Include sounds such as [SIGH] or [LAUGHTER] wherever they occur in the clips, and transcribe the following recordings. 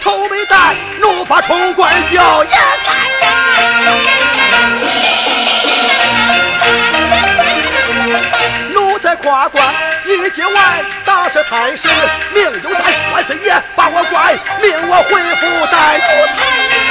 头没戴，怒发冲冠，笑颜开。奴才夸官一结完，大圣太师命有在，万岁爷把我关，命我回府待奴才。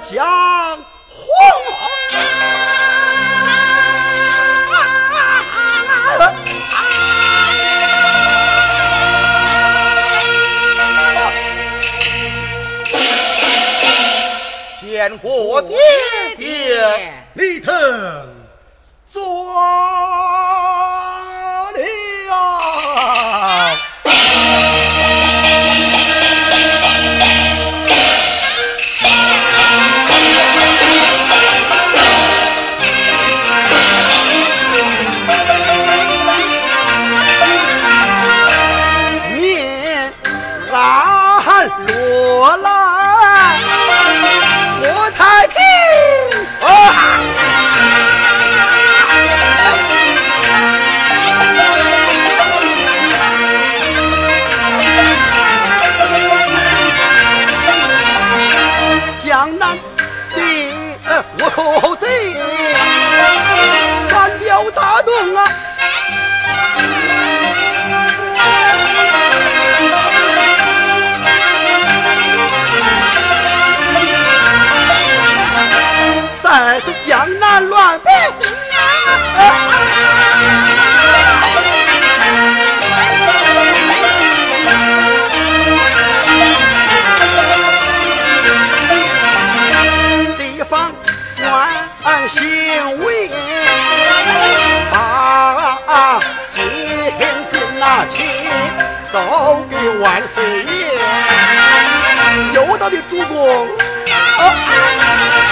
将昏昏，见我爹爹立腾转。是江南乱百姓啊！地方官俺姓魏，啊啊啊！今今那亲奏给万岁爷，有道的主公。啊 [LAUGHS]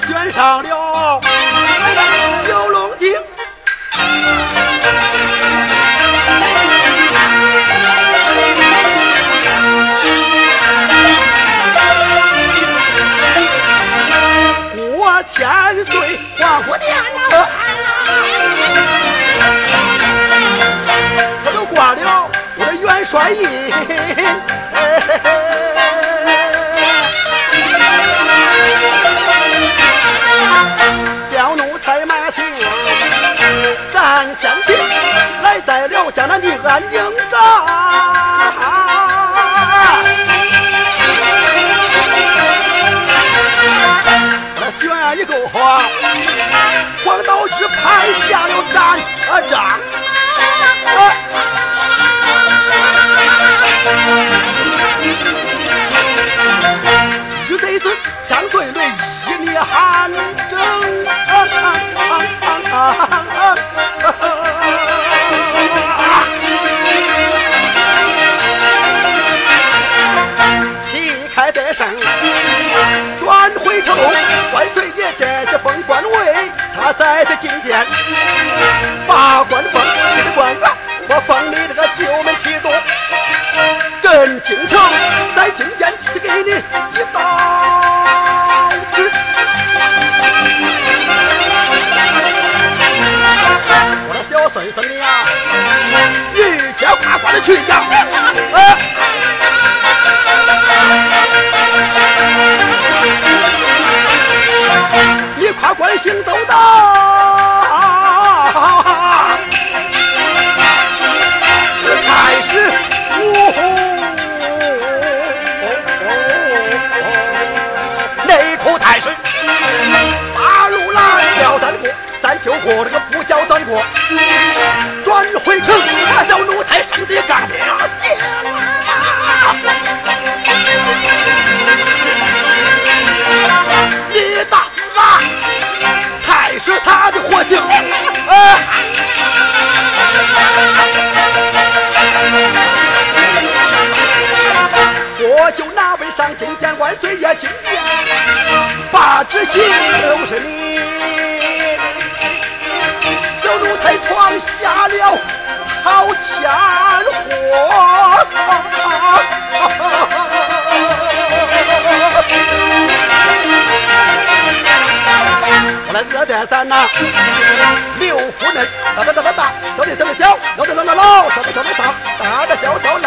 转上了九龙亭。我千岁皇福殿啊，我都挂了我的元帅印。了江南的安营扎寨，那选一个黄道之派下了战仗，徐贼子将去呀！跨关行走到，开始。呜呼，内出太师，八路咱过，咱就过这个不叫咱过，来咱呐六夫人大大大大大，小的小的小，老的老老老，少的少的少，大大小小